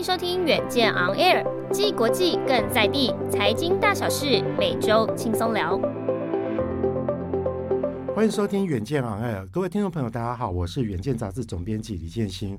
迎收听远见 On Air，既国际更在地，财经大小事每周轻松聊。欢迎收听远见 On Air，各位听众朋友，大家好，我是远见杂志总编辑李建新。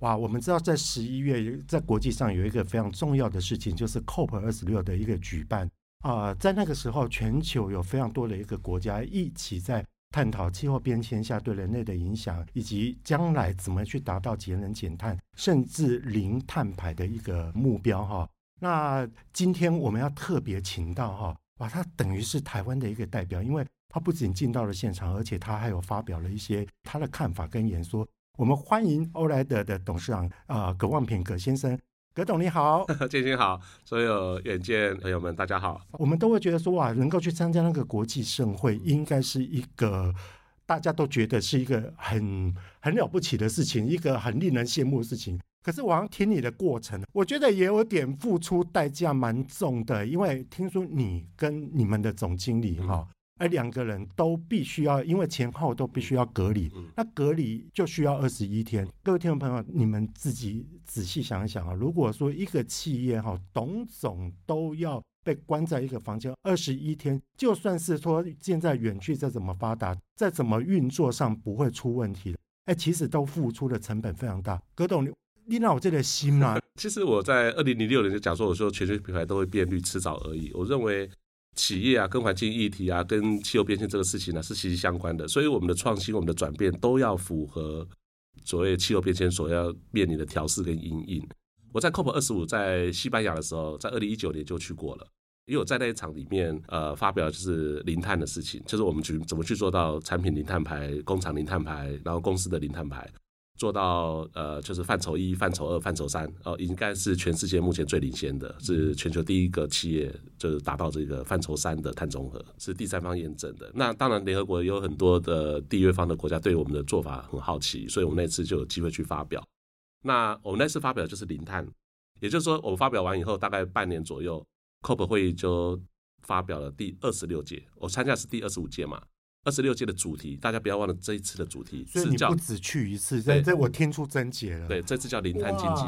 哇，我们知道在十一月在国际上有一个非常重要的事情，就是 COP 二十六的一个举办啊、在那个时候，全球有非常多的一个国家一起在。探讨气候变迁下对人类的影响，以及将来怎么去达到节能减碳，甚至零碳排的一个目标哈。那今天我们要特别请到哈，哇，他等于是台湾的一个代表，因为他不仅进到了现场，而且他还有发表了一些他的看法跟演说。我们欢迎欧莱德的董事长啊、葛望平葛先生。葛董你好，建新好，所有远见朋友们大家好。我们都会觉得说哇，能够去参加那个国际盛会，应该是一个大家都觉得是一个很很了不起的事情，一个很令人羡慕的事情。可是我要听你的过程，我觉得也有点付出代价蛮重的，因为听说你跟你们的总经理哈。嗯而两个人都必须要，因为前后都必须要隔离，那隔离就需要二十一天。各位听众朋友，你们自己仔细想一想啊，如果说一个企业哈，董总都要被关在一个房间二十一天，就算是说现在远距再怎么发达，再怎么运作上不会出问题的，哎，其实都付出的成本非常大。葛董，你让我这个心啊，其实我在二零零六年就讲说，我说全球品牌都会变绿，迟早而已。我认为。企业啊，跟环境议题啊，跟气候变迁这个事情呢、是息息相关的。所以，我们的创新、我们的转变，都要符合所谓气候变迁所要面临的调适跟阴影。我在 COP 二十五在西班牙的时候，在二零一九年就去过了，因为我在那一场里面，呃，发表就是零碳的事情，就是我们去怎么去做到产品零碳排、工厂零碳排，然后公司的零碳排。做到呃，就是范畴一、范畴二、范畴三，哦，应该是全世界目前最领先的，是全球第一个企业，就是达到这个范畴三的碳中和，是第三方验证的。那当然，联合国有很多的缔约方的国家对我们的做法很好奇，所以我们那次就有机会去发表。那我们那次发表就是零碳，也就是说，我们发表完以后，大概半年左右，COP 会议就发表了第二十六届，我参加是第二十五届嘛。二十六届的主题，大家不要忘了这一次的主题是叫，所以你不只去一次，这这我听出症结了。对，这次叫零碳经济。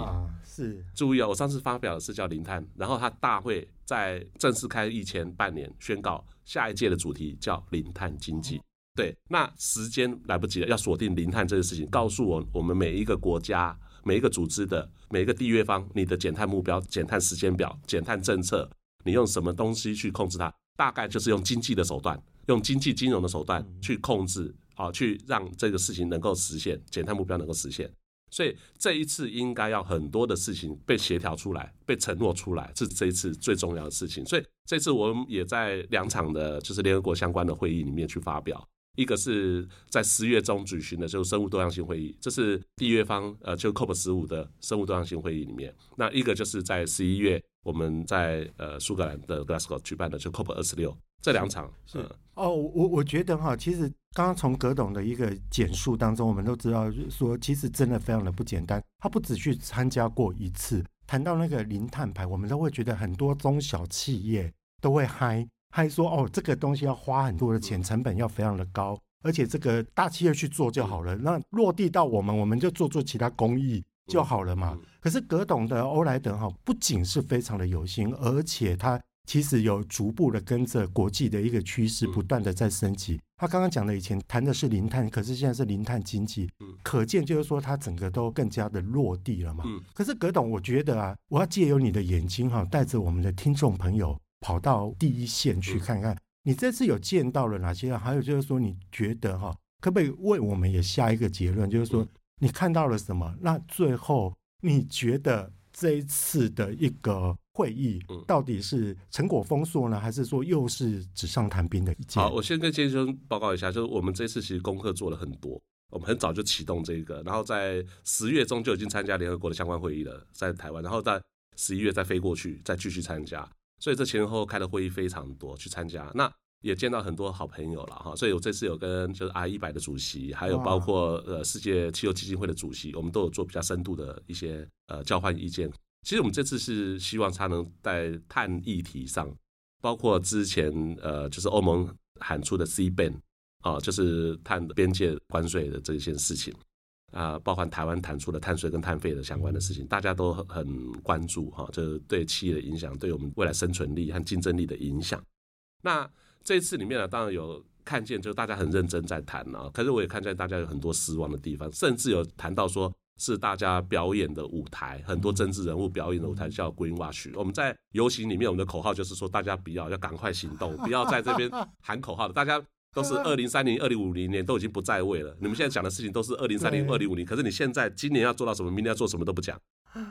是，注意啊，我上次发表的是叫零碳，然后他大会在正式开议前半年宣告，下一届的主题叫零碳经济。对，那时间来不及了，要锁定零碳这个事情，告诉我我们每一个国家、每一个组织的每一个缔约方，你的减碳目标、减碳时间表、减碳政策，你用什么东西去控制它？大概就是用经济的手段。用经济金融的手段去控制啊，去让这个事情能够实现减碳目标能够实现，所以这一次应该要很多的事情被协调出来，被承诺出来，是这一次最重要的事情。所以这次我们也在两场的，就是联合国相关的会议里面去发表，一个是在十月中举行的，就是生物多样性会议，这是缔约方呃，就 COP 十五的生物多样性会议里面，那一个就是在十一月我们在呃苏格兰的 Glasgow 举办的，就 COP 二十六。这两场是，是哦，我我觉得哈，其实刚刚从葛董的一个简述当中，我们都知道说，其实真的非常的不简单。他不止去参加过一次，谈到那个零碳排，我们都会觉得很多中小企业都会嗨嗨说，哦，这个东西要花很多的钱，成本要非常的高，而且这个大企业去做就好了，那落地到我们，我们就做做其他公益就好了嘛。可是葛董的欧莱德哈，不仅是非常的有心，而且他。其实有逐步的跟着国际的一个趋势，不断的在升级。他刚刚讲的以前谈的是零碳，可是现在是零碳经济，可见就是说它整个都更加的落地了嘛。可是葛董，我觉得啊，我要借由你的眼睛哈，带着我们的听众朋友跑到第一线去看看，你这次有见到了哪些？还有就是说，你觉得哈，可不可以为我们也下一个结论？就是说，你看到了什么？那最后你觉得这一次的一个。会议到底是成果丰硕呢，还是说又是纸上谈兵的一件？好，我先跟建新报告一下，就是我们这次其实功课做了很多。我们很早就启动这个，然后在十月中就已经参加联合国的相关会议了，在台湾，然后在十一月再飞过去，再继续参加。所以这前后开的会议非常多，去参加，那也见到很多好朋友了哈。所以我这次有跟就是 R 一百的主席，还有包括呃世界气候基金会的主席，我们都有做比较深度的一些呃交换意见。其实我们这次是希望他能在碳议题上，包括之前呃就是欧盟喊出的 C ban 啊，就是碳边界关税的这件事情。啊，包含台湾谈出的碳税跟碳费的相关的事情，大家都很关注哈，就是对企业的影响，对我们未来生存力和竞争力的影响。那这一次里面呢，当然有看见，就是大家很认真在谈啊，可是我也看见大家有很多失望的地方，甚至有谈到说是大家表演的舞台，很多政治人物表演的舞台叫 Greenwash。我们在游行里面，我们的口号就是说，大家不要要赶快行动，不要在这边喊口号的，大家。都是 二零三零、二零五零年都已经不在位了。你们现在讲的事情都是二零三零、二零五零，可是你现在今年要做到什么，明年要做什么都不讲。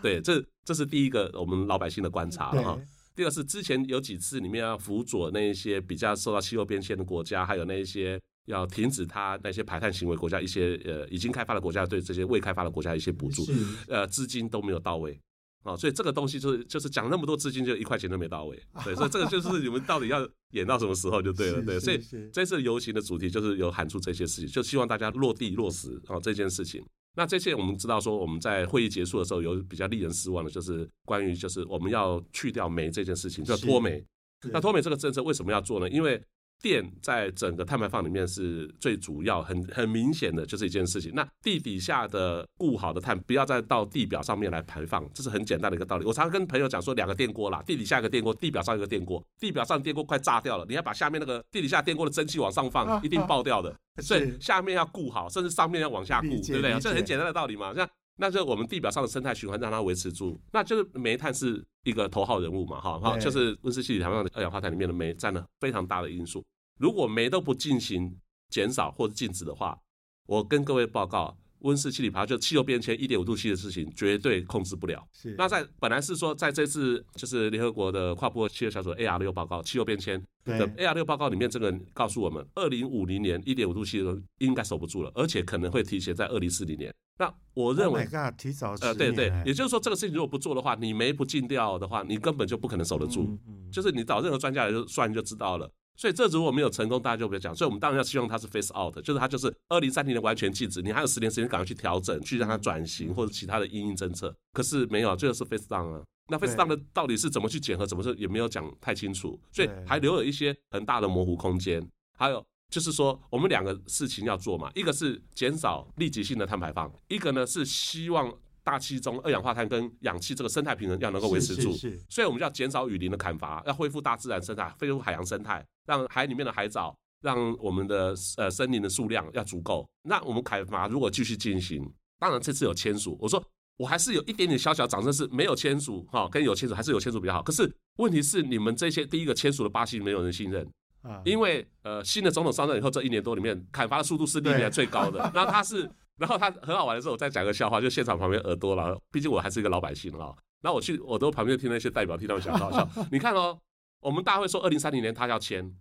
对，这这是第一个我们老百姓的观察哈。第二是之前有几次里面要辅佐那一些比较受到气候变迁的国家，还有那一些要停止它那些排碳行为国家一些呃已经开发的国家对这些未开发的国家一些补助，呃资金都没有到位。哦，所以这个东西就是就是讲那么多资金，就一块钱都没到位。对，所以这个就是你们到底要演到什么时候就对了。对，所以这次游行的主题就是有喊出这些事情，就希望大家落地落实哦这件事情。那这些我们知道说，我们在会议结束的时候有比较令人失望的，就是关于就是我们要去掉煤这件事情，就脱煤。那脱煤这个政策为什么要做呢？因为电在整个碳排放里面是最主要、很很明显的就是一件事情。那地底下的固好的碳不要再到地表上面来排放，这是很简单的一个道理。我常常跟朋友讲说，两个电锅啦，地底下一个电锅，地表上一个电锅。地表上电锅快炸掉了，你要把下面那个地底下电锅的蒸汽往上放，一定爆掉的。所以下面要固好，甚至上面要往下固，对不对？这很简单的道理嘛。那那就我们地表上的生态循环让它维持住，那就是煤炭是一个头号人物嘛，哈，哈，就是温室气体排放的二氧化碳里面的煤占了非常大的因素。如果煤都不进行减少或者禁止的话，我跟各位报告，温室气体排放就气候变迁一点五度 C 的事情绝对控制不了。是。那在本来是说在这次就是联合国的跨部会气候小组 AR 六报告气候变迁的 AR 六报告里面，这个告诉我们，二零五零年一点五度 C 的时候应该守不住了，而且可能会提前在二零四零年。那我认为，Oh God, 提早呃，对对，也就是说这个事情如果不做的话，你煤不禁掉的话，你根本就不可能守得住。嗯嗯、就是你找任何专家来就算就知道了。所以这如果没有成功，大家就不要讲。所以我们当然要希望它是 face out，就是它就是二零三零年完全禁止，你还有十年时间赶快去调整，去让它转型或者其他的因应政策。可是没有，这个是 face down 啊。那 face down 的到底是怎么去检核，怎么说也没有讲太清楚，所以还留有一些很大的模糊空间。还有就是说，我们两个事情要做嘛，一个是减少立即性的碳排放，一个呢是希望。大气中二氧化碳跟氧气这个生态平衡要能够维持住，所以我们就要减少雨林的砍伐，要恢复大自然生态，恢复海洋生态，让海里面的海藻，让我们的呃森林的数量要足够。那我们砍伐如果继续进行，当然这次有签署，我说我还是有一点点小小掌声，是没有签署哈，跟有签署还是有签署比较好。可是问题是你们这些第一个签署的巴西没有人信任啊，因为呃新的总统上任以后这一年多里面砍伐的速度是历年来最高的，那他是。然后他很好玩的时候，我再讲个笑话，就现场旁边耳朵了。毕竟我还是一个老百姓啊。然后我去，我都旁边听那些代表听他们讲好笑。你看哦，我们大会说二零三零年他要签，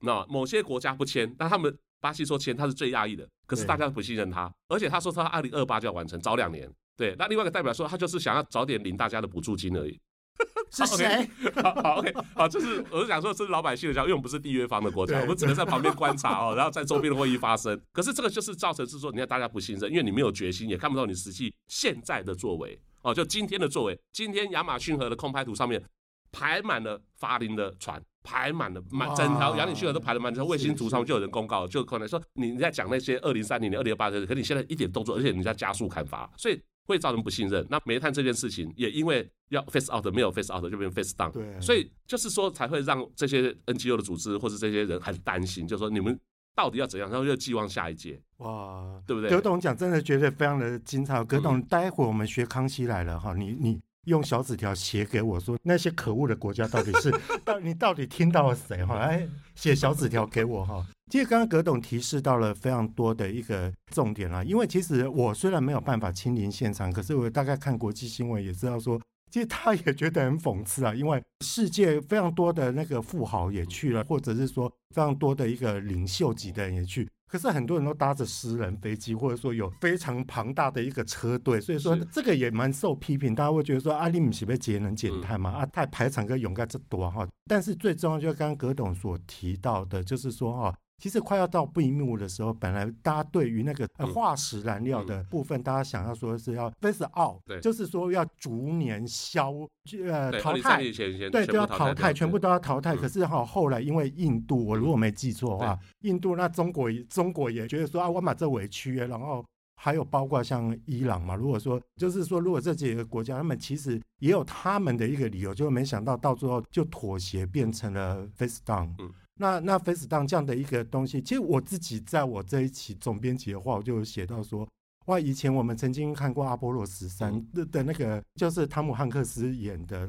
那某些国家不签，但他们巴西说签，他是最讶异的。可是大家不信任他，而且他说他二零二八就要完成，早两年。对，那另外一个代表说他就是想要早点领大家的补助金而已。是谁？好好，OK，好，就是我是想说，这是老百姓的家，因为我们不是缔约方的国家，我们只能在旁边观察哦，然后在周边的会议发生。可是这个就是造成是说，你看大家不信任，因为你没有决心，也看不到你实际现在的作为哦。就今天的作为，今天亚马逊河的空拍图上面排满了法林的船，排满了满整条亚马逊河都排了满。从卫星图上面就有人公告，就可能说你在讲那些二零三零年、二零二八年，可你现在一点动作，而且你在加速砍伐，所以。会造成不信任。那煤炭这件事情也因为要 face out，没有 face out 就变 face down。对，所以就是说才会让这些 NGO 的组织或者这些人很担心，就是说你们到底要怎样，然后又寄望下一届。哇，对不对？葛董讲真的觉得非常的精彩。葛董，待会我们学康熙来了哈，你你。用小纸条写给我说，那些可恶的国家到底是 到你到底听到了谁哈？哎，写小纸条给我哈。其实刚刚葛董提示到了非常多的一个重点啦，因为其实我虽然没有办法亲临现场，可是我大概看国际新闻也知道说，其实他也觉得很讽刺啊，因为世界非常多的那个富豪也去了，或者是说非常多的一个领袖级的人也去，可是很多人都搭着私人飞机，或者说有非常庞大的一个车队，所以说这个也蛮受批评。大家会觉得说，阿里姆是被节能减碳嘛？啊，太排场跟勇敢这多哈。但是最重要就是刚刚葛董所提到的，就是说哈。其实快要到闭幕的时候，本来大家对于那个化石燃料的部分，大家想要说是要 face out，就是说要逐年消呃淘汰，对，都要淘汰，全部都要淘汰。可是哈，后来因为印度，我如果没记错的话，印度那中国中国也觉得说啊，我把这委屈，然后还有包括像伊朗嘛，如果说就是说，如果这几个国家他们其实也有他们的一个理由，就没想到到最后就妥协变成了 phase down。那那 Face down 这样的一个东西，其实我自己在我这一期总编辑的话，我就有写到说，哇，以前我们曾经看过阿波罗十三的的那个，就是汤姆汉克斯演的，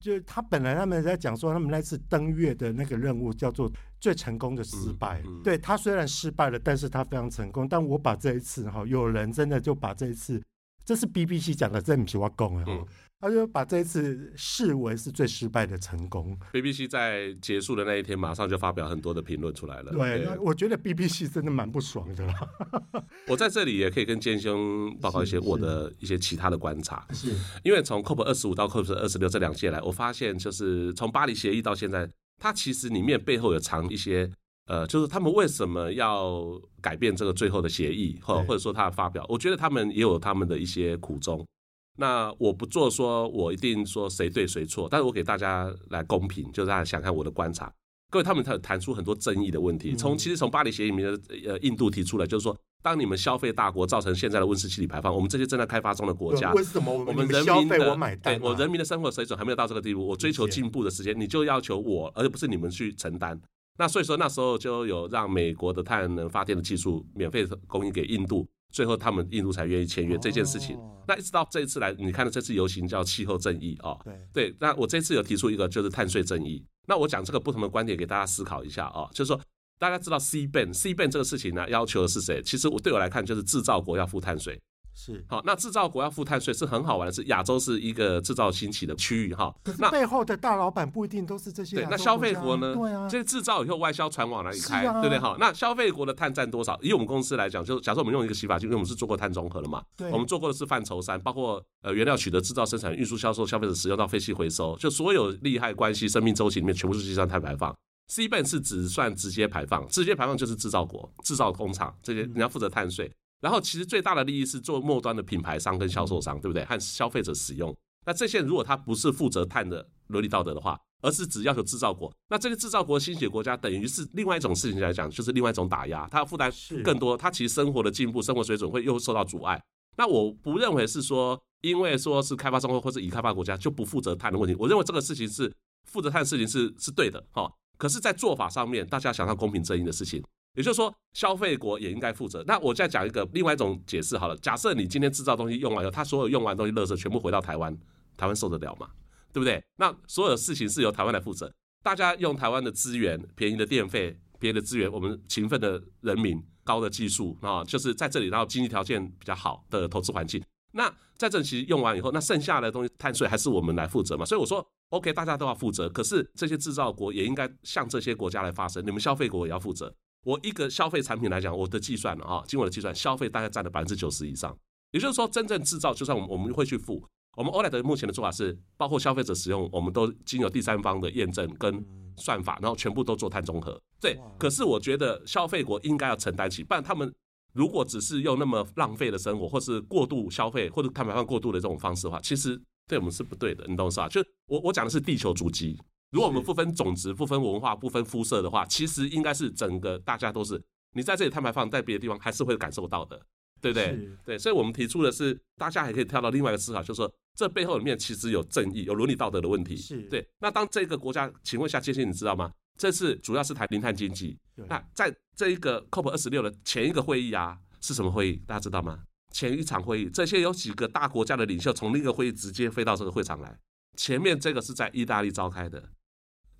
就他本来他们在讲说，他们那次登月的那个任务叫做最成功的失败，对，他虽然失败了，但是他非常成功。但我把这一次哈，有人真的就把这一次，这是 BBC 讲的，这不是我讲的哈。他就把这一次视为是最失败的成功。BBC 在结束的那一天，马上就发表很多的评论出来了。对，对我觉得 BBC 真的蛮不爽的。我在这里也可以跟建兄报告一些我的一些其他的观察。是，因为从 COP 二十五到 COP 二十六这两届来，我发现就是从巴黎协议到现在，它其实里面背后有藏一些呃，就是他们为什么要改变这个最后的协议，或或者说他的发表，我觉得他们也有他们的一些苦衷。那我不做说，我一定说谁对谁错，但是我给大家来公平，就大家想看我的观察。各位，他们谈谈出很多争议的问题。从其实从巴黎协议里面的呃印度提出来，就是说，当你们消费大国造成现在的温室气体排放，我们这些正在开发中的国家，为什么我们人民的我对我人民的生活水准还没有到这个地步，我追求进步的时间，你就要求我，而不是你们去承担。那所以说那时候就有让美国的太阳能发电的技术免费供应给印度。最后，他们印度才愿意签约这件事情。那一直到这一次来，你看到这次游行叫气候正义哦。对对。那我这次有提出一个就是碳税正义。那我讲这个不同的观点给大家思考一下哦，就是说大家知道 C ban C ban 这个事情呢，要求的是谁？其实我对我来看就是制造国要付碳税。是好，那制造国要付碳税是很好玩的，是亚洲是一个制造兴起的区域哈。那背后的大老板不一定都是这些。对，那消费国呢？对啊，这制造以后外销船往哪里开？啊、对不对？好，那消费国的碳占多少？以我们公司来讲，就假设我们用一个洗发精，因为我们是做过碳中和的嘛。对。我们做过的是范畴三，包括呃原料取得、制造、生产、运输、销售、消费者使用到废弃回收，就所有利害关系、生命周期里面，全部是计算碳排放。CBAM 是只算直接排放，直接排放就是制造国、制造工厂这些，你要负责碳税。然后其实最大的利益是做末端的品牌商跟销售商，对不对？和消费者使用。那这些如果他不是负责碳的伦理道德的话，而是只要求制造国，那这个制造国兴起国家等于是另外一种事情来讲，就是另外一种打压，他要负担更多，他其实生活的进步、生活水准会又受到阻碍。那我不认为是说，因为说是开发中国或者已开发国家就不负责碳的问题，我认为这个事情是负责碳的事情是是对的哈。可是，在做法上面，大家想要公平正义的事情。也就是说，消费国也应该负责。那我再讲一个另外一种解释好了。假设你今天制造东西用完以后，他所有用完东西垃圾全部回到台湾，台湾受得了吗？对不对？那所有事情是由台湾来负责。大家用台湾的资源、便宜的电费、便宜的资源，我们勤奋的人民、高的技术啊，就是在这里，然后经济条件比较好的投资环境。那在这其实用完以后，那剩下的东西碳税还是我们来负责嘛？所以我说，OK，大家都要负责。可是这些制造国也应该向这些国家来发声，你们消费国也要负责。我一个消费产品来讲，我的计算啊，经我的计算，消费大概占了百分之九十以上。也就是说，真正制造，就算我们我们会去付。我们 OLED 目前的做法是，包括消费者使用，我们都经由第三方的验证跟算法，然后全部都做碳中和。对，可是我觉得消费国应该要承担起，不然他们如果只是用那么浪费的生活，或是过度消费，或者碳排放过度的这种方式的话，其实对我们是不对的，你懂是吧？就我我讲的是地球足迹。如果我们不分种族、不分文化、不分肤色的话，其实应该是整个大家都是你在这里碳排放，在别的地方还是会感受到的，对不对？对，所以我们提出的是，大家还可以跳到另外一个思考，就是说这背后里面其实有正义、有伦理道德的问题。是对。那当这个国家请问一下，杰西你知道吗？这次主要是谈零碳经济。那在这一个 COP 二十六的前一个会议啊，是什么会议？大家知道吗？前一场会议，这些有几个大国家的领袖从那个会议直接飞到这个会场来。前面这个是在意大利召开的。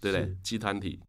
对不对？集团体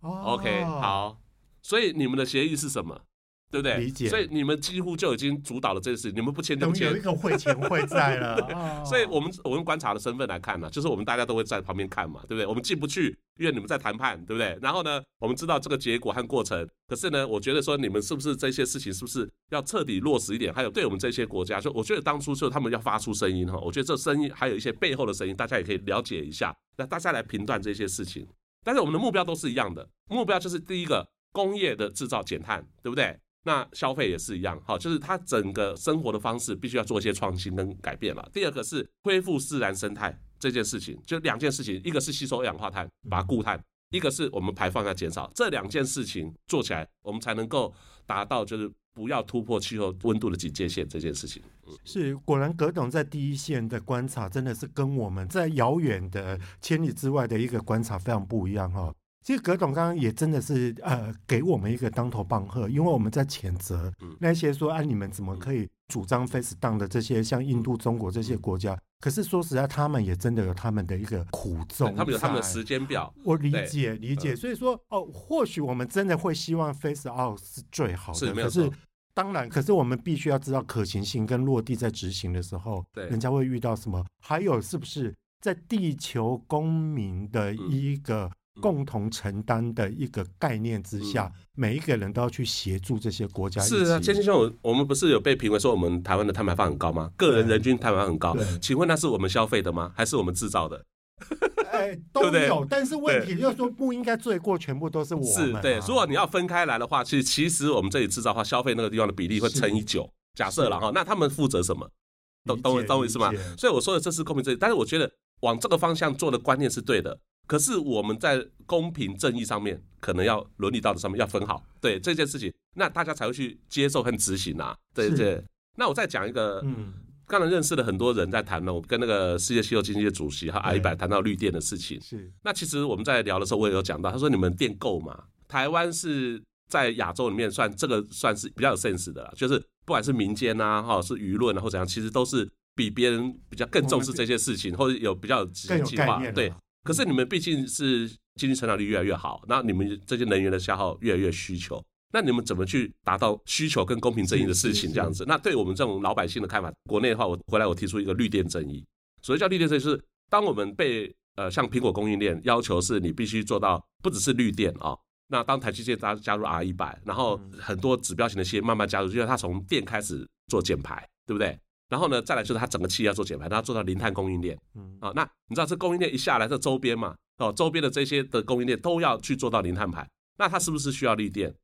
，OK，好。所以你们的协议是什么？对不对？理解。所以你们几乎就已经主导了这件事，你们不签就不签。有一个会前会在了，哦、所以我们我们观察的身份来看呢，就是我们大家都会在旁边看嘛，对不对？我们进不去，因为你们在谈判，对不对？然后呢，我们知道这个结果和过程，可是呢，我觉得说你们是不是这些事情是不是要彻底落实一点？还有对我们这些国家，就我觉得当初就他们要发出声音哈，我觉得这声音还有一些背后的声音，大家也可以了解一下，那大家来评断这些事情。但是我们的目标都是一样的，目标就是第一个工业的制造减碳，对不对？那消费也是一样，好，就是它整个生活的方式必须要做一些创新跟改变了。第二个是恢复自然生态这件事情，就两件事情，一个是吸收二氧化碳，把固碳；一个是我们排放要减少。这两件事情做起来，我们才能够达到就是不要突破气候温度的警戒线这件事情。是，果然葛董在第一线的观察，真的是跟我们在遥远的千里之外的一个观察非常不一样哈。其实葛董刚刚也真的是呃，给我们一个当头棒喝，因为我们在谴责那些说，啊，你们怎么可以主张 face down 的这些像印度、中国这些国家？可是说实在，他们也真的有他们的一个苦衷，他们有他们的时间表。我理解理解，所以说哦，或许我们真的会希望 face out 是最好的，是可是当然，可是我们必须要知道可行性跟落地在执行的时候，对，人家会遇到什么？还有是不是在地球公民的一个。共同承担的一个概念之下，嗯、每一个人都要去协助这些国家。是啊，千千兄，我我们不是有被评为说我们台湾的碳排放很高吗？个人人均碳排放很高，请问那是我们消费的吗？还是我们制造的？哎，都有。对对，但是问题就是说，不应该罪过全部都是我们。是对，如果你要分开来的话，其实其实我们这里制造的话，消费那个地方的比例会乘以九。假设了哈，那他们负责什么？懂懂懂我意思吗？所以我说的这是公平正义，但是我觉得往这个方向做的观念是对的。可是我们在公平正义上面，可能要伦理道德上面要分好，对这件事情，那大家才会去接受和执行啊，对不对？那我再讲一个，嗯，刚才认识了很多人在谈呢，我跟那个世界气候经济的主席和阿一百谈到绿电的事情，是。那其实我们在聊的时候，我也有讲到，他说你们电够吗？台湾是在亚洲里面算这个算是比较有 sense 的，就是不管是民间啊，哈，是舆论啊，或怎样，其实都是比别人比较更重视这些事情，或者有比较有计划，对。可是你们毕竟是经济成长率越来越好，那你们这些能源的消耗越来越需求，那你们怎么去达到需求跟公平正义的事情？这样子，那对我们这种老百姓的看法，国内的话，我回来我提出一个绿电正义。所谓叫绿电正义，是当我们被呃像苹果供应链要求是你必须做到不只是绿电啊、哦，那当台积电加加入 R 一百，然后很多指标型的企业慢慢加入，因为它从电开始做减排，对不对？然后呢，再来就是它整个企业要做减排，它要做到零碳供应链。嗯啊，那你知道这供应链一下来，这周边嘛，哦，周边的这些的供应链都要去做到零碳排，那它是不是需要绿电？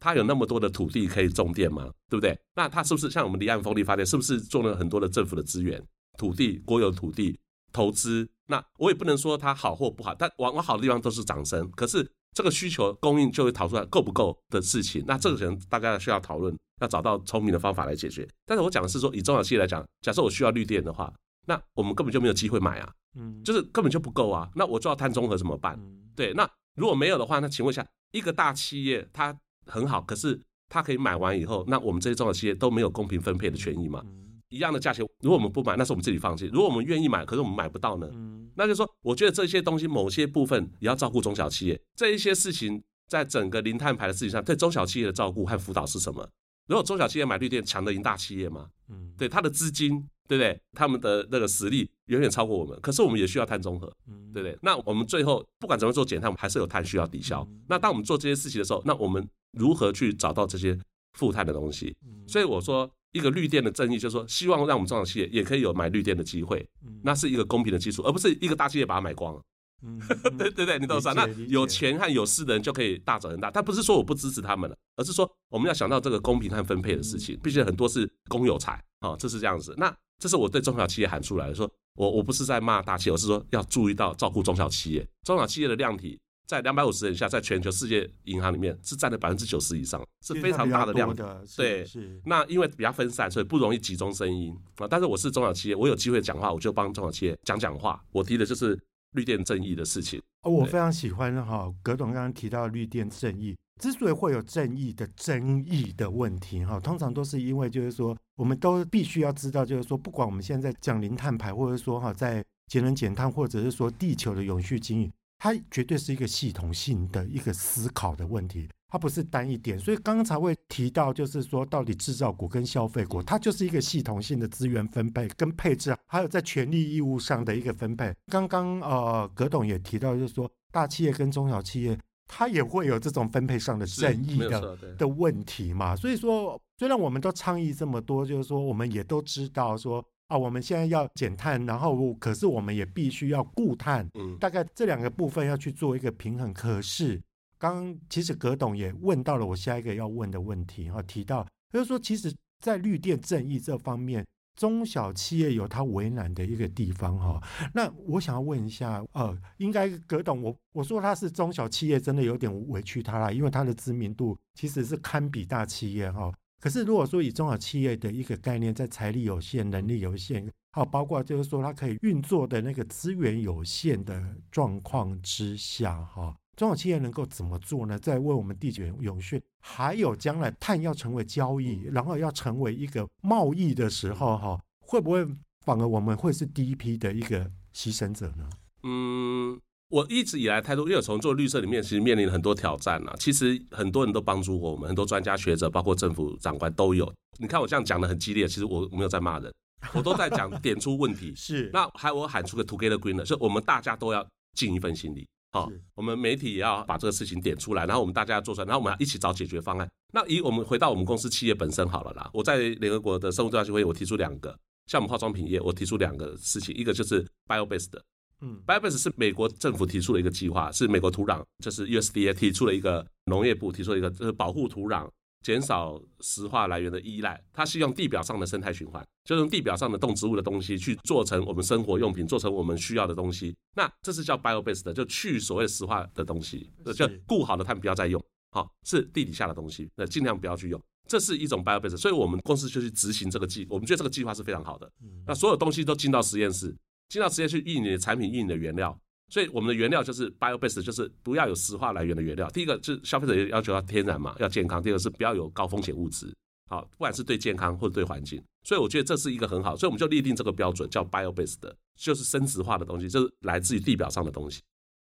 它有那么多的土地可以种电吗？对不对？那它是不是像我们离岸风力发电，是不是做了很多的政府的资源、土地、国有土地投资？那我也不能说它好或不好，但往往好的地方都是掌声。可是。这个需求供应就会讨出来够不够的事情，那这个可能大家需要讨论，要找到聪明的方法来解决。但是我讲的是说，以中小企业来讲，假设我需要绿电的话，那我们根本就没有机会买啊，嗯，就是根本就不够啊，那我就要碳中和怎么办？对，那如果没有的话，那请问一下，一个大企业它很好，可是它可以买完以后，那我们这些中小企业都没有公平分配的权益嘛？一样的价钱，如果我们不买，那是我们自己放弃；如果我们愿意买，可是我们买不到呢？那就是说，我觉得这些东西某些部分也要照顾中小企业。这一些事情，在整个零碳排的事情上，对中小企业的照顾和辅导是什么？如果中小企业买绿电强得赢大企业吗？嗯，对，它的资金，对不对？他们的那个实力远远超过我们。可是我们也需要碳中和，嗯对不对？那我们最后不管怎么做减碳，我们还是有碳需要抵消。那当我们做这些事情的时候，那我们如何去找到这些负碳的东西？所以我说。一个绿电的正义，就是说，希望让我们中小企业也可以有买绿电的机会，那是一个公平的基础，而不是一个大企业把它买光了。嗯，对对对，你懂啥？那有钱和有势的人就可以大涨很大。但不是说我不支持他们了，而是说我们要想到这个公平和分配的事情。毕竟很多是公有财啊，这是这样子。那这是我对中小企业喊出来的，说我我不是在骂大企业，我是说要注意到照顾中小企业，中小企业的量体。在两百五十人以下，在全球世界银行里面是占了百分之九十以上，是非常大的量的。对，是。那因为比较分散，所以不容易集中声音啊。但是我是中小企业，我有机会讲话，我就帮中小企业讲讲话。我提的就是绿电正义的事情。哦，我非常喜欢哈，葛董刚刚提到绿电正义，之所以会有正义的争议的问题哈，通常都是因为就是说，我们都必须要知道，就是说，不管我们现在讲零碳排，或者说哈，在节能减碳，或者是说地球的永续经营。它绝对是一个系统性的一个思考的问题，它不是单一点，所以刚刚才会提到，就是说到底制造国跟消费国，它就是一个系统性的资源分配跟配置，还有在权利义务上的一个分配。刚刚呃，葛董也提到，就是说大企业跟中小企业，它也会有这种分配上的正义的的问题嘛。所以说，虽然我们都倡议这么多，就是说我们也都知道说啊，我们现在要减碳，然后可是我们也必须要固碳，嗯，大概这两个部分要去做一个平衡。可是。刚其实葛董也问到了我下一个要问的问题哈，提到就是说，其实，在绿电正义这方面，中小企业有它为难的一个地方哈。那我想要问一下，呃，应该葛董，我我说他是中小企业，真的有点委屈他了，因为他的知名度其实是堪比大企业哈。可是如果说以中小企业的一个概念，在财力有限、能力有限，好，包括就是说它可以运作的那个资源有限的状况之下哈。中小企业能够怎么做呢？在为我们地球永续，还有将来碳要成为交易，然后要成为一个贸易的时候，哈，会不会反而我们会是第一批的一个牺牲者呢？嗯，我一直以来态度，因为我从做绿色里面，其实面临很多挑战啊。其实很多人都帮助过我们，很多专家学者，包括政府长官都有。你看我这样讲的很激烈，其实我没有在骂人，我都在讲点出问题。是，那还有我喊出个 Together Greener，是我们大家都要尽一份心力。好，我们媒体也要把这个事情点出来，然后我们大家要做出来，然后我们要一起找解决方案。那以我们回到我们公司企业本身好了啦，我在联合国的生物多样性会议，我提出两个，像我们化妆品业，我提出两个事情，一个就是 bio-based 的，嗯，bio-based 是美国政府提出了一个计划，是美国土壤，就是 USDA 提出了一个农业部提出了一个，就是保护土壤。减少石化来源的依赖，它是用地表上的生态循环，就用地表上的动植物的东西去做成我们生活用品，做成我们需要的东西。那这是叫 bio-based 的，就去所谓石化的东西，就固好的碳不要再用，好，是地底下的东西，那尽量不要去用。这是一种 bio-based，所以我们公司就去执行这个计，我们觉得这个计划是非常好的。那所有东西都进到实验室，进到实验室运你的产品，运你的原料。所以我们的原料就是 bio-based，就是不要有石化来源的原料。第一个是消费者要求要天然嘛，要健康；第二个是不要有高风险物质，好，不管是对健康或者对环境。所以我觉得这是一个很好，所以我们就立定这个标准，叫 bio-based，就是生质化的东西，就是来自于地表上的东西。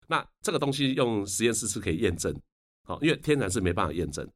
那这个东西用实验室是可以验证，好，因为天然是没办法验证，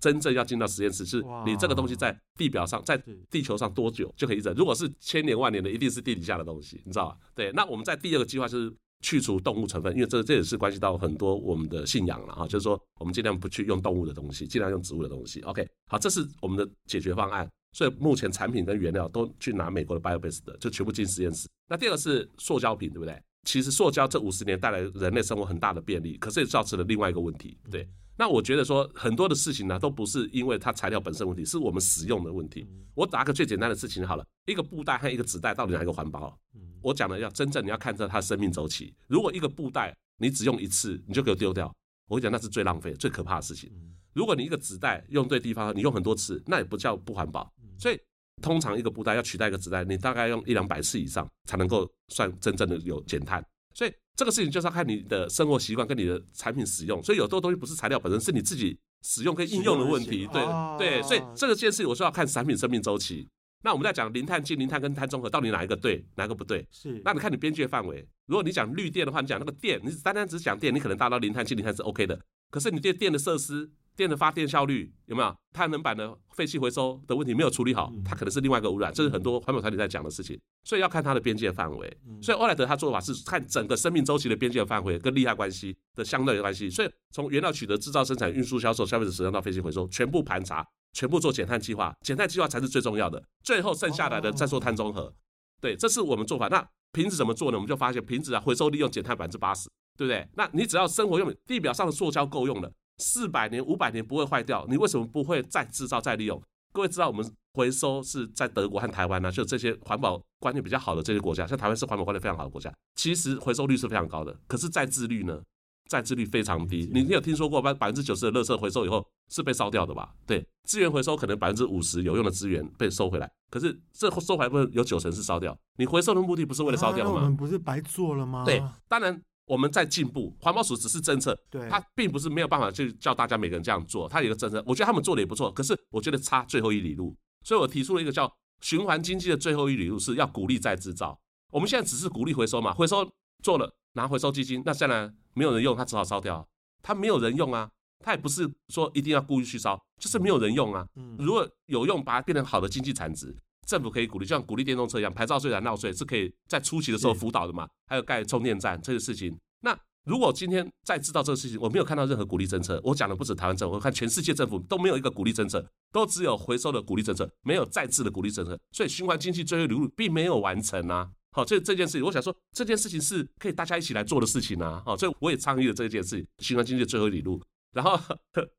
真正要进到实验室，是你这个东西在地表上，在地球上多久就可以验证。如果是千年万年的，一定是地底下的东西，你知道吧？对，那我们在第二个计划就是。去除动物成分，因为这这也是关系到很多我们的信仰了哈，就是说我们尽量不去用动物的东西，尽量用植物的东西。OK，好，这是我们的解决方案。所以目前产品跟原料都去拿美国的 bio-based 的，就全部进实验室。那第二个是塑胶品，对不对？其实塑胶这五十年带来人类生活很大的便利，可是也造成了另外一个问题，对。那我觉得说很多的事情呢，都不是因为它材料本身问题，是我们使用的问题。我打个最简单的事情好了，一个布袋和一个纸袋到底哪一个环保？我讲的要真正你要看着它的生命周期。如果一个布袋你只用一次，你就给我丢掉，我讲那是最浪费、最可怕的事情。如果你一个纸袋用对地方，你用很多次，那也不叫不环保。所以通常一个布袋要取代一个纸袋，你大概用一两百次以上才能够算真正的有减碳。所以这个事情就是要看你的生活习惯跟你的产品使用，所以有多东西不是材料本身，是你自己使用跟应用的问题。对对，所以这个件事我说要看产品生命周期。那我们在讲零碳净、零碳跟碳中和，到底哪一个对，哪一个不对？是。那你看你边界范围，如果你讲绿电的话，你讲那个电，你单单只讲电，你可能达到零碳净、零碳是 OK 的。可是你对电的设施。电的发电效率有没有？太阳能板的废气回收的问题没有处理好，它可能是另外一个污染。这是很多环保团体在讲的事情，所以要看它的边界范围。所以欧莱德他做法是看整个生命周期的边界范围跟利害关系的相对的关系。所以从原料取得、制造、生产、运输、销售、消费者使用到废气回收，全部盘查，全部做减碳计划。减碳计划才是最重要的，最后剩下来的再做碳中和。对，这是我们做法。那瓶子怎么做呢？我们就发现瓶子啊，回收利用减碳百分之八十，对不对？那你只要生活用地表上的塑胶够用了。四百年、五百年不会坏掉，你为什么不会再制造、再利用？各位知道我们回收是在德国和台湾呢、啊，就这些环保观念比较好的这些国家，像台湾是环保观念非常好的国家，其实回收率是非常高的。可是再制率呢？再制率非常低。你你有听说过百百分之九十的垃圾回收以后是被烧掉的吧？对，资源回收可能百分之五十有用的资源被收回来，可是这收回来不是有九成是烧掉？你回收的目的不是为了烧掉吗？啊、我们不是白做了吗？对，当然。我们在进步，环保署只是政策，对，它并不是没有办法去叫大家每个人这样做。它有一个政策，我觉得他们做的也不错，可是我觉得差最后一里路。所以我提出了一个叫循环经济的最后一里路，是要鼓励再制造。我们现在只是鼓励回收嘛，回收做了拿回收基金，那现在没有人用，它只好烧掉。它没有人用啊，它也不是说一定要故意去烧，就是没有人用啊。如果有用，把它变成好的经济产值，政府可以鼓励，就像鼓励电动车一样，牌照税、燃料税是可以在初期的时候辅导的嘛。还有盖充电站这个事情，那。如果今天再知道这个事情，我没有看到任何鼓励政策。我讲的不止台湾政府，我看全世界政府都没有一个鼓励政策，都只有回收的鼓励政策，没有再制的鼓励政策。所以循环经济最后一里路并没有完成啊。好，这这件事情，我想说这件事情是可以大家一起来做的事情啊。好，所以我也倡议了这件事情，循环经济最后一里路。然后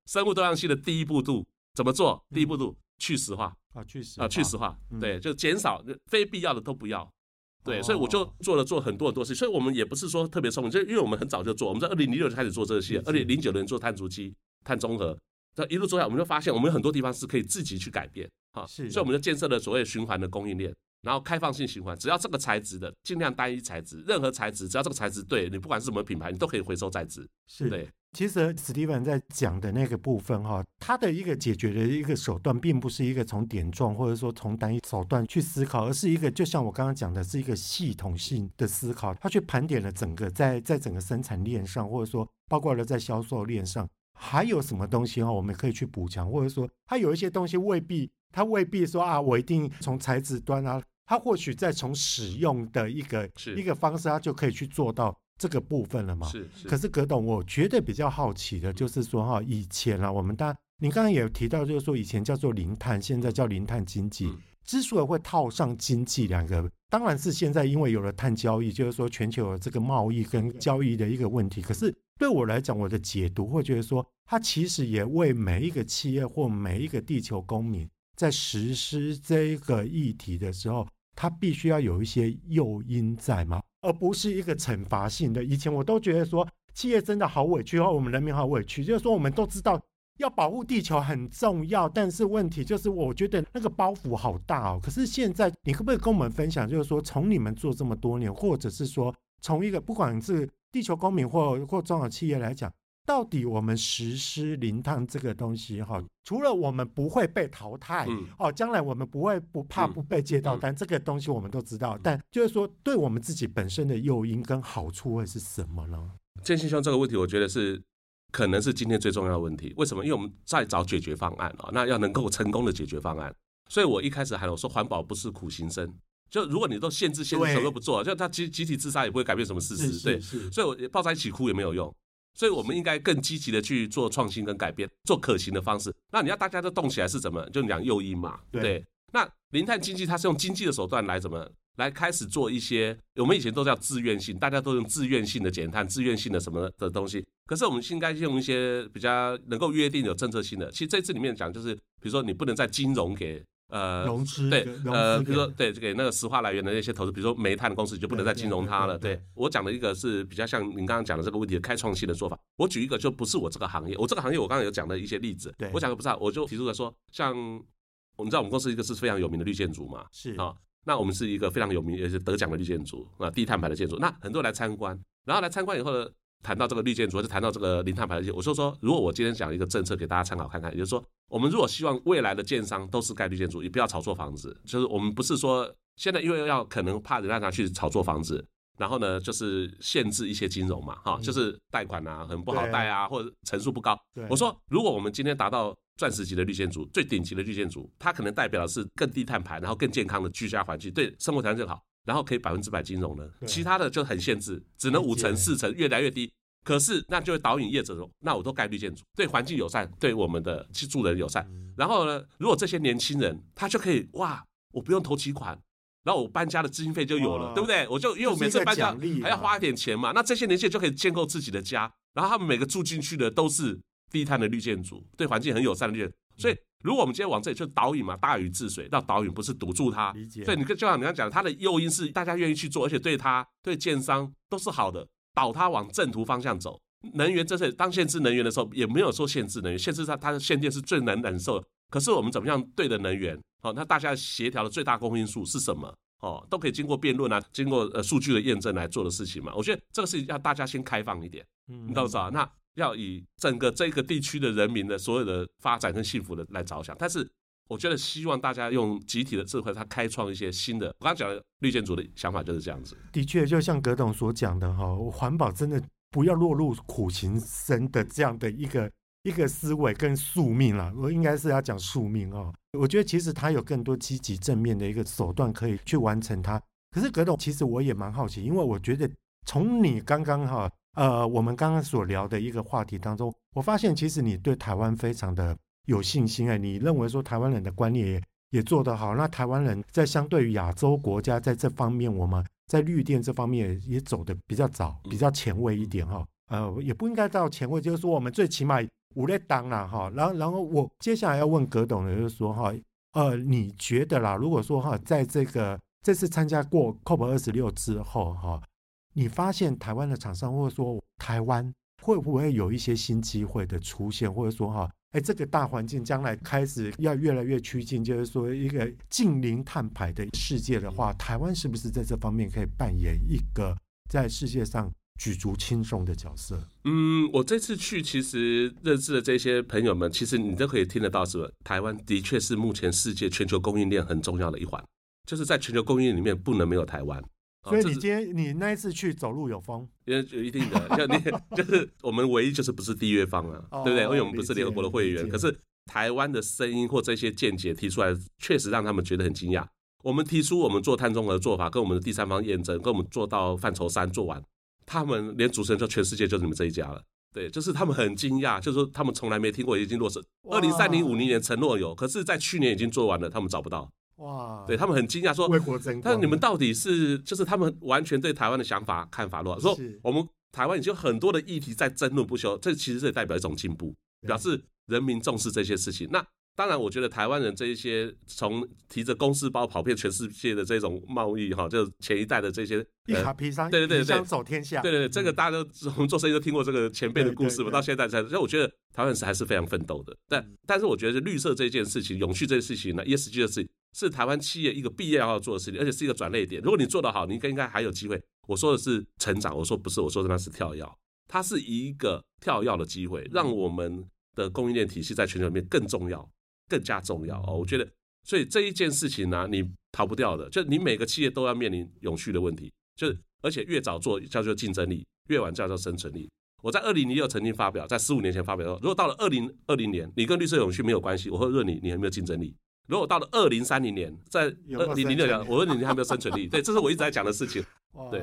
生物多样性的第一步度怎么做？第一步度去石化。啊，去石啊，去石化，对，就减少非必要的都不要。对，所以我就做了做很多很多事，所以我们也不是说特别聪明，就因为我们很早就做，我们在二零零六就开始做这个系列，二零零九年做碳足迹、碳中和，这一路做下来，我们就发现我们有很多地方是可以自己去改变，啊，是，所以我们就建设了所谓循环的供应链，然后开放性循环，只要这个材质的，尽量单一材质，任何材质，只要这个材质对，你不管是什么品牌，你都可以回收再制，是对。其实史蒂文在讲的那个部分哈，他的一个解决的一个手段，并不是一个从点状或者说从单一手段去思考，而是一个就像我刚刚讲的，是一个系统性的思考。他去盘点了整个在在整个生产链上，或者说包括了在销售链上，还有什么东西哈，我们可以去补强，或者说他有一些东西未必，他未必说啊，我一定从材质端啊，他或许在从使用的一个一个方式，他就可以去做到。这个部分了嘛？是。是可是葛董，我觉得比较好奇的就是说哈，以前啊，我们大，您刚刚也有提到，就是说以前叫做零碳，现在叫零碳经济。之所以会套上经济两个，当然是现在因为有了碳交易，就是说全球的这个贸易跟交易的一个问题。可是对我来讲，我的解读会觉得说，它其实也为每一个企业或每一个地球公民在实施这个议题的时候，它必须要有一些诱因在吗？而不是一个惩罚性的。以前我都觉得说，企业真的好委屈，或我们人民好委屈。就是说，我们都知道要保护地球很重要，但是问题就是，我觉得那个包袱好大哦。可是现在，你可不可以跟我们分享，就是说，从你们做这么多年，或者是说，从一个不管是地球公民或或中小企业来讲。到底我们实施零碳这个东西哈，除了我们不会被淘汰，嗯、哦，将来我们不会不怕不被接到单，嗯、这个东西我们都知道。嗯、但就是说，对我们自己本身的诱因跟好处会是什么呢？建兴兄这个问题，我觉得是可能是今天最重要的问题。为什么？因为我们在找解决方案啊，那要能够成功的解决方案。所以我一开始喊我说，环保不是苦行僧。就如果你都限制限制，什么都不做，就他集集体自杀也不会改变什么事实。对，所以我抱在一起哭也没有用。所以，我们应该更积极的去做创新跟改变，做可行的方式。那你要大家都动起来是怎么？就讲诱因嘛，对，对。那零碳经济它是用经济的手段来怎么来开始做一些？我们以前都叫自愿性，大家都用自愿性的减碳、自愿性的什么的东西。可是我们应该用一些比较能够约定有政策性的。其实这次里面讲就是，比如说你不能在金融给。呃，融资对，呃，比如说对，给那个石化来源的那些投资，比如说煤炭的公司，就不能再金融它了。对，我讲的一个是比较像您刚刚讲的这个问题的开创性的做法。我举一个，就不是我这个行业，我这个行业我刚刚有讲的一些例子。对，我讲的不是，我就提出了说，像我们知道我们公司一个是非常有名的绿建筑嘛，是啊，那我们是一个非常有名也是得奖的绿建筑啊，低碳排的建筑。那很多人来参观，然后来参观以后呢，谈到这个绿建筑，就谈到这个零碳排的我说说，如果我今天讲一个政策给大家参考看看，也就是说。我们如果希望未来的建商都是盖绿建筑，也不要炒作房子。就是我们不是说现在因为要可能怕人家拿去炒作房子，然后呢，就是限制一些金融嘛，哈，就是贷款啊很不好贷啊，或者成数不高。我说，如果我们今天达到钻石级的绿建筑，最顶级的绿建筑，它可能代表的是更低碳排，然后更健康的居家环境，对生活条件更好，然后可以百分之百金融的，其他的就很限制，只能五成四成，越来越低。可是，那就会导引业者说，那我都盖绿建筑，对环境友善，对我们的去住人友善。然后呢，如果这些年轻人他就可以哇，我不用投期款，然后我搬家的资金费就有了，对不对？我就因为我每次搬家还要花一点钱嘛，那这些年轻人就可以建构自己的家，然后他们每个住进去的都是低碳的绿建筑，对环境很友善的绿建筑。所以，如果我们今天往这里就导引嘛，大禹治水，那导引不是堵住它。所以你就像你刚讲的，它的诱因是大家愿意去做，而且对他对建商都是好的。导它往正途方向走，能源这是当限制能源的时候，也没有说限制能源，限制它它的限电是最难忍受的。可是我们怎么样对的能源？好，那大家协调的最大公因数是什么？哦，都可以经过辩论啊，经过呃数据的验证来做的事情嘛。我觉得这个事情要大家先开放一点，你知道吧？那要以整个这个地区的人民的所有的发展跟幸福的来着想，但是。我觉得希望大家用集体的智慧，它开创一些新的。我刚刚讲的绿建筑的想法就是这样子。的确，就像葛董所讲的哈，环保真的不要落入苦行僧的这样的一个一个思维跟宿命了。我应该是要讲宿命哦。我觉得其实他有更多积极正面的一个手段可以去完成它。可是葛董，其实我也蛮好奇，因为我觉得从你刚刚哈呃我们刚刚所聊的一个话题当中，我发现其实你对台湾非常的有信心哎，你认为说台湾人的观念也也做得好，那台湾人在相对于亚洲国家在这方面，我们在绿电这方面也走得比较早，比较前卫一点哈。呃，也不应该到前卫，就是说我们最起码五类当了哈。然后，然后我接下来要问葛董的就是说哈，呃，你觉得啦，如果说哈，在这个这次参加过 COP 二十六之后哈，你发现台湾的厂商或者说台湾会不会有一些新机会的出现，或者说哈？哎，这个大环境将来开始要越来越趋近，就是说一个近零碳排的世界的话，台湾是不是在这方面可以扮演一个在世界上举足轻重的角色？嗯，我这次去其实认识的这些朋友们，其实你都可以听得到，是吧？台湾的确是目前世界全球供应链很重要的一环，就是在全球供应链里面不能没有台湾。所以你今天你那一次去走路有风，因为有一定的，像你就是我们唯一就是不是缔约方啊，对不对？因为我们不是联合国的会员。可是台湾的声音或这些见解提出来，确实让他们觉得很惊讶。我们提出我们做碳中和的做法，跟我们的第三方验证，跟我们做到范畴三做完，他们连主持人说全世界就是你们这一家了。对，就是他们很惊讶，就是说他们从来没听过已经落实，二零三零五零年承诺有，可是在去年已经做完了，他们找不到。哇，对他们很惊讶，说，为国争光。但是你们到底是，就是他们完全对台湾的想法看法落，说我们台湾已经有很多的议题在争论不休，这其实也代表一种进步，表示人民重视这些事情。那当然，我觉得台湾人这一些从提着公事包跑遍全世界的这种贸易哈，就前一代的这些一卡皮箱，对对对对，走天下，对对对，这个大家都我们做生意都听过这个前辈的故事嘛，到现在才，所以我觉得台湾人是还是非常奋斗的。但但是我觉得绿色这件事情、永续这件事情呢，ESG 的事情。是台湾企业一个必要要做的事情，而且是一个转捩点。如果你做得好，你应该应该还有机会。我说的是成长，我说不是，我说的那是跳跃。它是一个跳跃的机会，让我们的供应链体系在全球里面更重要、更加重要哦。我觉得，所以这一件事情呢、啊，你逃不掉的，就你每个企业都要面临永续的问题。就是而且越早做叫做竞争力，越晚叫做生存力。我在二零零六曾经发表，在十五年前发表说，如果到了二零二零年，你跟绿色永续没有关系，我会问你，你有没有竞争力？如果到了二零三零年，在二零零六年，我问你，你还没有生存力？对，这是我一直在讲的事情。对，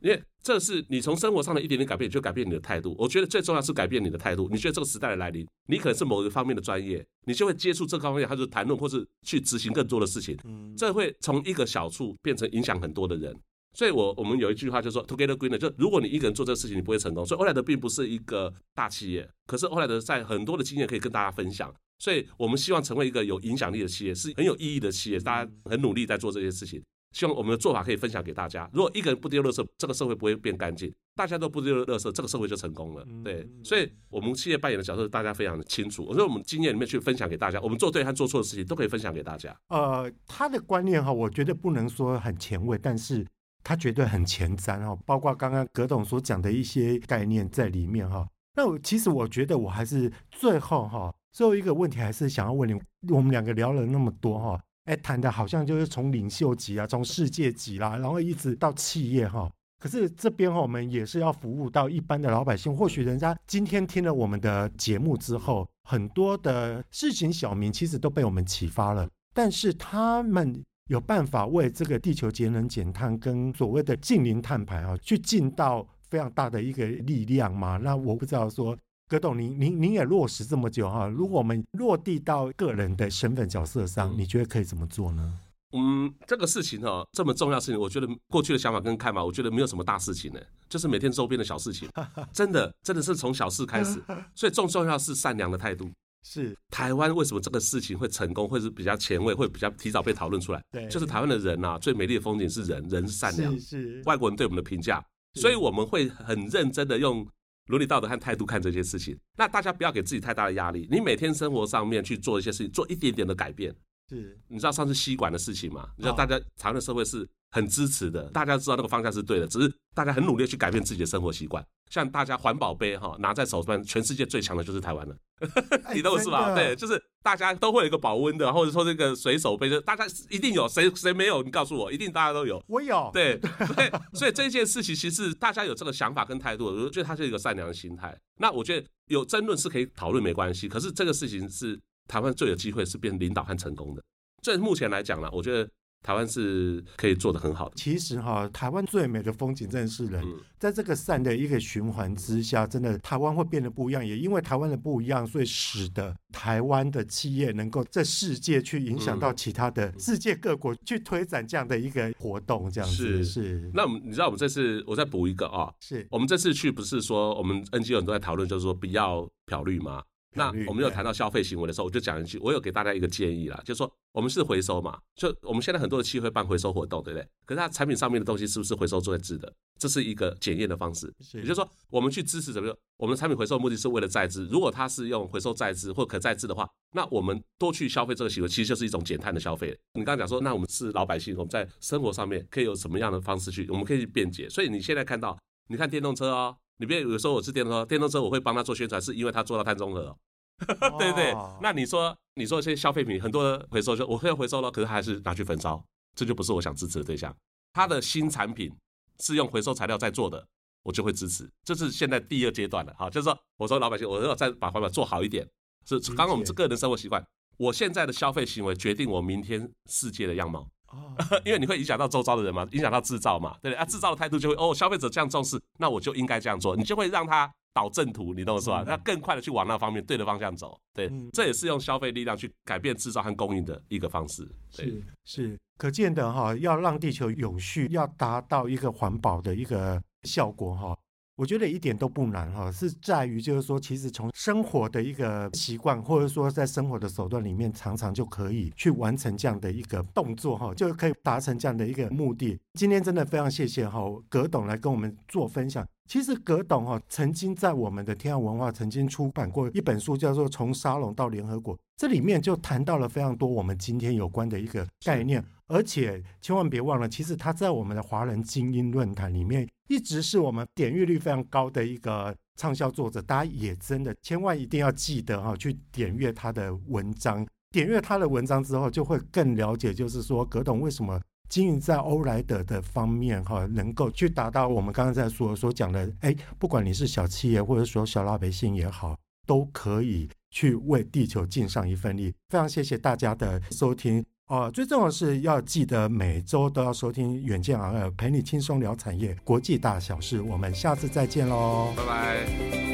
因为这是你从生活上的一点点改变，就改变你的态度。我觉得最重要是改变你的态度。你觉得这个时代的来临，你可能是某一个方面的专业，你就会接触这个方面，还是谈论，或是去执行更多的事情。嗯这会从一个小处变成影响很多的人。所以我我们有一句话就是说，Together Greener，就如果你一个人做这个事情，你不会成功。所以欧莱德并不是一个大企业，可是欧莱德在很多的经验可以跟大家分享。所以我们希望成为一个有影响力的企业，是很有意义的企业。大家很努力在做这些事情，希望我们的做法可以分享给大家。如果一个人不丢垃圾，这个社会不会变干净；大家都不丢垃圾，这个社会就成功了。对，所以我们企业扮演的角色，大家非常的清楚。我说我们经验里面去分享给大家，我们做对和做错的事情都可以分享给大家。呃，他的观念哈，我觉得不能说很前卫，但是他绝对很前瞻哈。包括刚刚葛董所讲的一些概念在里面哈。那我其实我觉得我还是最后哈。最后一个问题还是想要问你，我们两个聊了那么多哈，哎，谈的好像就是从领袖级啊，从世界级啦，然后一直到企业哈。可是这边哈，我们也是要服务到一般的老百姓。或许人家今天听了我们的节目之后，很多的市井小民其实都被我们启发了，但是他们有办法为这个地球节能减碳跟所谓的净零碳排啊，去尽到非常大的一个力量吗？那我不知道说。葛董，您您您也落实这么久哈，如果我们落地到个人的身份角色上，你觉得可以怎么做呢？嗯，这个事情哈，这么重要的事情，我觉得过去的想法跟看法，我觉得没有什么大事情呢，就是每天周边的小事情，真的真的是从小事开始，所以重重要是善良的态度。是台湾为什么这个事情会成功，会是比较前卫，会比较提早被讨论出来？对，就是台湾的人呐，最美丽的风景是人，人是善良，是是，外国人对我们的评价，所以我们会很认真的用。伦理道德和态度看这些事情，那大家不要给自己太大的压力。你每天生活上面去做一些事情，做一点点的改变。是，你知道上次吸管的事情吗？你知道大家台湾的社会是很支持的，大家知道那个方向是对的，只是大家很努力去改变自己的生活习惯。像大家环保杯哈拿在手上，全世界最强的就是台湾了，你懂我是吧？对，就是大家都会有一个保温的，或者说这个随手杯，就大家一定有，谁谁没有？你告诉我，一定大家都有。我有。对，所以所以这件事情其实大家有这个想法跟态度，我觉得它是一个善良的心态。那我觉得有争论是可以讨论没关系，可是这个事情是台湾最有机会是变领导和成功的。这目前来讲呢，我觉得。台湾是可以做的很好的。其实哈，台湾最美的风景真的是人。在这个善的一个循环之下，真的台湾会变得不一样。也因为台湾的不一样，所以使得台湾的企业能够在世界去影响到其他的世界各国，去推展这样的一个活动。这样子是是。那我们你知道，我们这次我再补一个啊，是我们这次去不是说我们 NGO 很多在讨论，就是说不要漂绿吗？那我们有谈到消费行为的时候，我就讲一句，我有给大家一个建议啦，就是说我们是回收嘛，就我们现在很多的企业会办回收活动，对不对？可是它产品上面的东西是不是回收再制的？这是一个检验的方式。也就是说，我们去支持怎么样？我们的产品回收的目的是为了再制，如果它是用回收再制或可再制的话，那我们多去消费这个行为，其实就是一种减碳的消费。你刚刚讲说，那我们是老百姓，我们在生活上面可以有什么样的方式去？我们可以去便捷。所以你现在看到，你看电动车哦，你别有时候我是电动车，电动车我会帮他做宣传，是因为他做到碳中和哦。对对，那你说，你说这些消费品很多回收就我可以回收了，可是还是拿去焚烧，这就不是我想支持的对象。他的新产品是用回收材料在做的，我就会支持。这是现在第二阶段了，好，就是说，我说老百姓，我要再把环保做好一点。是刚刚我们是个人生活习惯，我现在的消费行为决定我明天世界的样貌。哦，因为你会影响到周遭的人嘛，影响到制造嘛，对不对？啊，制造的态度就会哦，消费者这样重视，那我就应该这样做，你就会让他。导正途，你懂我说吧？那更快的去往那方面对的方向走，对，这也是用消费力量去改变制造和供应的一个方式。是是，可见的哈，要让地球永续，要达到一个环保的一个效果哈。我觉得一点都不难哈，是在于就是说，其实从生活的一个习惯，或者说在生活的手段里面，常常就可以去完成这样的一个动作哈，就可以达成这样的一个目的。今天真的非常谢谢哈葛董来跟我们做分享。其实葛董哈曾经在我们的天下文化曾经出版过一本书，叫做《从沙龙到联合国》，这里面就谈到了非常多我们今天有关的一个概念。而且千万别忘了，其实他在我们的华人精英论坛里面，一直是我们点阅率非常高的一个畅销作者。大家也真的千万一定要记得哈，去点阅他的文章。点阅他的文章之后，就会更了解，就是说葛董为什么经营在欧莱德的方面哈，能够去达到我们刚刚在说所讲的，哎，不管你是小企业或者说小老百姓也好，都可以去为地球尽上一份力。非常谢谢大家的收听。哦，最重要的是要记得每周都要收听《远见 on Air》，陪你轻松聊产业国际大小事。我们下次再见喽，拜拜。